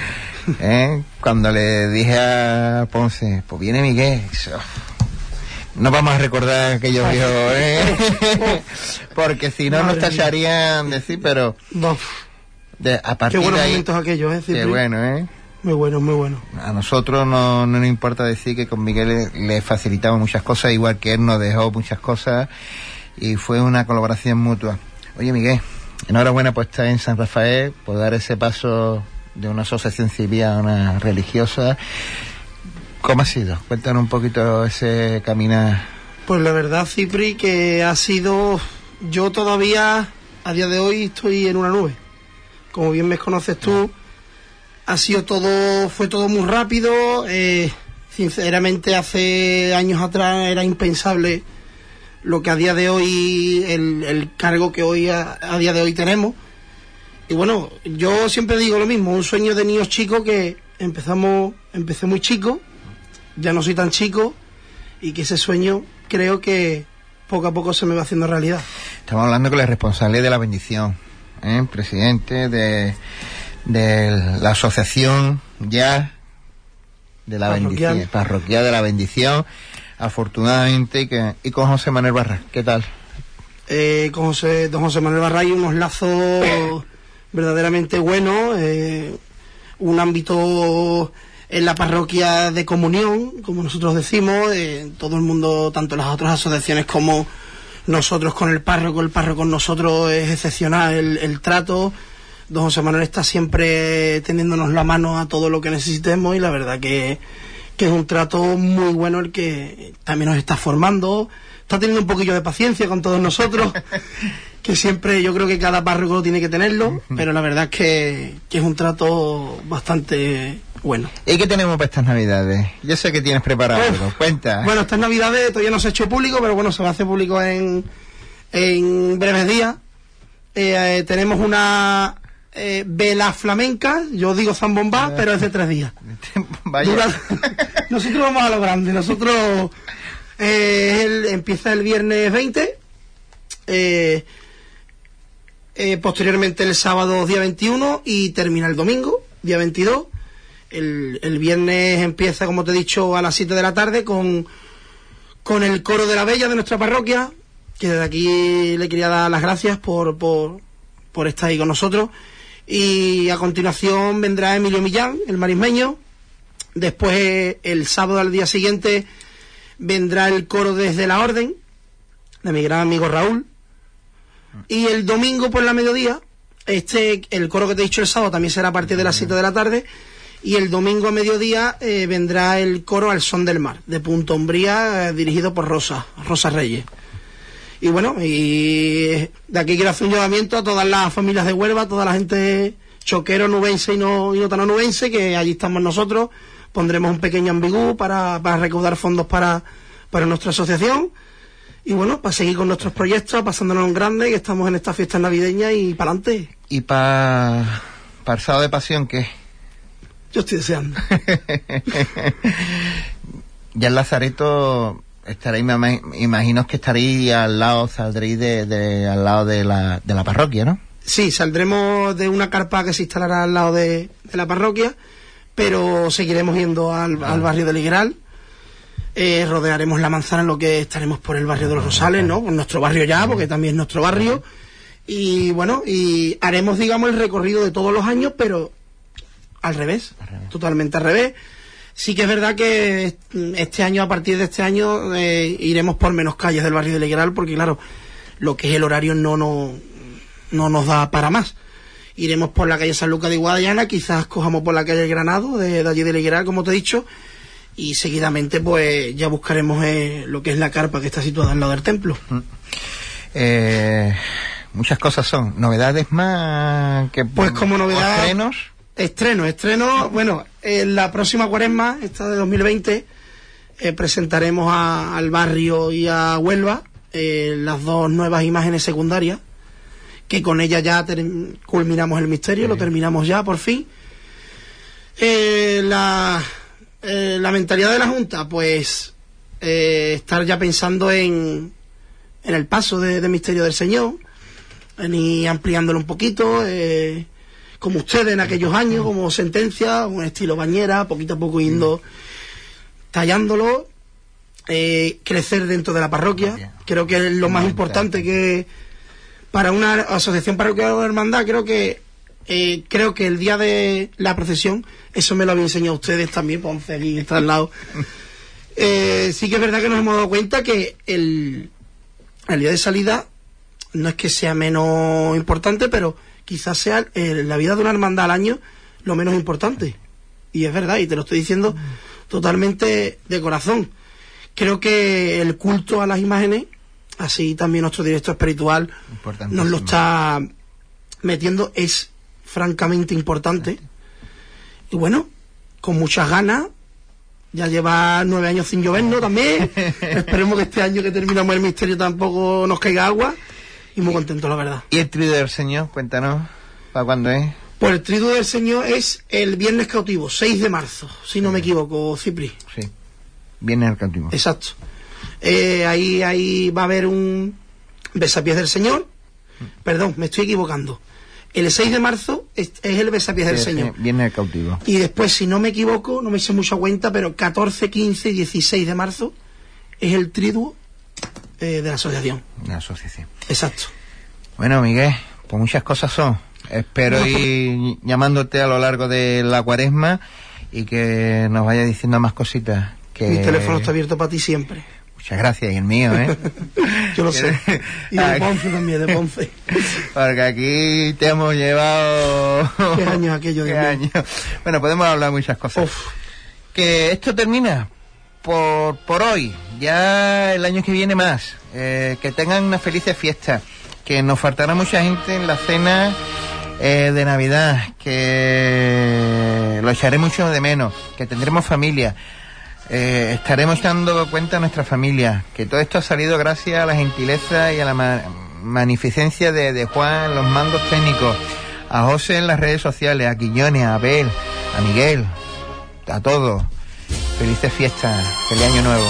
¿eh? Cuando le dije a Ponce, pues viene Miguel. "Oh, No vamos a recordar aquellos viejos, ¿eh? Porque si no nos tacharían decir, pero No, de, a qué buenos de ahí... momentos aquellos, ¿eh? Qué bueno, ¿eh? Muy bueno, muy bueno. A nosotros no, no nos importa decir que con Miguel le, le facilitamos muchas cosas, igual que él nos dejó muchas cosas y fue una colaboración mutua. Oye Miguel, enhorabuena por estar en San Rafael, por dar ese paso de una asociación civil a una religiosa. ¿Cómo ha sido? Cuéntanos un poquito ese caminar. Pues la verdad, Cipri, que ha sido... Yo todavía, a día de hoy, estoy en una nube. Como bien me conoces tú, ha sido todo... Fue todo muy rápido. eh, sinceramente, hace años atrás era impensable lo que a día de hoy... El, el cargo que hoy a, a día de hoy tenemos. Y bueno, yo siempre digo lo mismo, un sueño de niños chicos que empezamos, empecé muy chico, ya no soy tan chico, y que ese sueño creo que poco a poco se me va haciendo realidad. Estamos hablando con el responsable de la bendición, ¿eh? presidente de, de la asociación ya de la Parroquial. bendición, parroquial de la bendición, afortunadamente, y, que, y con José Manuel Barra. ¿Qué tal? Eh, con José, don José Manuel Barray unos lazos verdaderamente buenos, eh, un ámbito en la parroquia de comunión, como nosotros decimos, eh, todo el mundo, tanto las otras asociaciones como nosotros con el párroco, el párroco con nosotros es excepcional el, el trato. Don José Manuel está siempre tendiéndonos la mano a todo lo que necesitemos y la verdad que, que es un trato muy bueno el que también nos está formando. Está teniendo un poquillo de paciencia con todos nosotros, que siempre yo creo que cada párroco tiene que tenerlo, pero la verdad es que, que es un trato bastante bueno. ¿Y qué tenemos para estas navidades? Yo sé que tienes preparado Uf. algo. Cuenta. Bueno, estas navidades todavía no se ha hecho público, pero bueno, se va a hacer público en, en breves días. Eh, eh, tenemos una eh, vela flamenca, yo digo zambomba, pero es de tres días. Nosotros vamos a lo grande, nosotros eh, el- empieza el viernes 20, eh, eh, posteriormente el sábado día 21 y termina el domingo, día 22. El, el viernes empieza, como te he dicho, a las 7 de la tarde con, con el coro de la Bella de nuestra parroquia, que desde aquí le quería dar las gracias por, por, por estar ahí con nosotros. Y a continuación vendrá Emilio Millán, el marismeño. Después, el sábado al día siguiente, vendrá el coro desde la Orden, de mi gran amigo Raúl. Y el domingo por la mediodía, este, el coro que te he dicho el sábado también será a partir de las 7 de la tarde. Y el domingo a mediodía eh, vendrá el coro al son del mar, de Punto Umbría, eh, dirigido por Rosa, Rosa Reyes. Y bueno, y de aquí quiero hacer un llamamiento a todas las familias de Huelva, a toda la gente choquero, nubense y no, y no tan nubense, que allí estamos nosotros. Pondremos un pequeño ambigú para, para recaudar fondos para, para nuestra asociación. Y bueno, para seguir con nuestros proyectos, pasándonos en grande, que estamos en esta fiesta navideña y para adelante. ¿Y para el sábado de pasión qué? Yo estoy deseando. ya en Lazareto estaréis, me ima- imagino que estaréis al lado, saldréis de, de- al lado de la, de la parroquia, ¿no? Sí, saldremos de una carpa que se instalará al lado de, de la parroquia, pero seguiremos yendo al, al barrio del Higueral. Eh, rodearemos la manzana en lo que estaremos por el barrio de los Rosales, ¿no? Por nuestro barrio ya, porque también es nuestro barrio. Y bueno, y haremos, digamos, el recorrido de todos los años, pero al revés, totalmente al revés. Sí que es verdad que este año, a partir de este año, eh, iremos por menos calles del barrio del Higueral, porque claro, lo que es el horario no, no, no nos da para más. Iremos por la calle San Lucas de Guadalajara, quizás cojamos por la calle Granado, de, de allí del Higueral, como te he dicho, y seguidamente pues ya buscaremos eh, lo que es la carpa que está situada al lado del templo. Eh, muchas cosas son. ¿Novedades más que Pues como novedad... estrenos? Estreno, estreno, bueno, en la próxima cuaresma, esta de 2020, eh, presentaremos a- al barrio y a Huelva eh, las dos nuevas imágenes secundarias, que con ellas ya culminamos el misterio, lo terminamos ya por fin. Eh, la, eh, la mentalidad de la Junta, pues estar ya pensando en, en el paso de, de Misterio del Señor, en ir ampliándolo un poquito, eh, como ustedes en aquellos años, como sentencia, un estilo bañera, poquito a poco yendo tallándolo, eh, crecer dentro de la parroquia. Creo que es lo más importante que para una asociación parroquial o hermandad, creo que eh, creo que el día de la procesión, eso me lo habían enseñado ustedes también, Ponce aquí está al lado. Eh, sí que es verdad que nos hemos dado cuenta que el, el día de salida no es que sea menos importante, pero quizás sea eh, la vida de una hermandad al año lo menos importante. Y es verdad, y te lo estoy diciendo totalmente de corazón. Creo que el culto a las imágenes, así también nuestro director espiritual nos lo está metiendo, es francamente importante. Y bueno, con muchas ganas. Ya lleva nueve años sin llovernos también. Esperemos que este año que terminamos el misterio tampoco nos caiga agua. Y muy contento, la verdad. ¿Y el trío del Señor? Cuéntanos. ¿Para cuándo es? Pues el triduo del Señor es el viernes cautivo, 6 de marzo, si no me equivoco, Cipri. Sí. Viene el cautivo. Exacto. Eh, ahí, ahí va a haber un besapiés del Señor. Perdón, me estoy equivocando. El 6 de marzo es, es el besapiés del Señor. cautivo. Y después, si no me equivoco, no me hice mucha cuenta, pero 14, 15 y 16 de marzo es el triduo eh, de la asociación. La asociación. Exacto. Bueno, Miguel, pues muchas cosas son. Espero ir llamándote a lo largo de la cuaresma y que nos vaya diciendo más cositas. Que... Mi teléfono está abierto para ti siempre. Muchas gracias, y el mío, ¿eh? Yo lo sé. Y de Ponce también, de Ponce. Porque aquí te hemos llevado... Qué años aquello, Qué años. Bueno, podemos hablar muchas cosas. Que esto termina por, por hoy. Ya el año que viene más. Eh, que tengan una feliz fiesta. Que nos faltará mucha gente en la cena eh, de Navidad. Que lo echaré mucho de menos. Que tendremos familia. Eh, estaremos dando cuenta a nuestra familia que todo esto ha salido gracias a la gentileza y a la ma- magnificencia de, de Juan, los mandos técnicos, a José en las redes sociales, a Quiñones, a Abel, a Miguel, a todos. Felices fiestas, feliz año nuevo.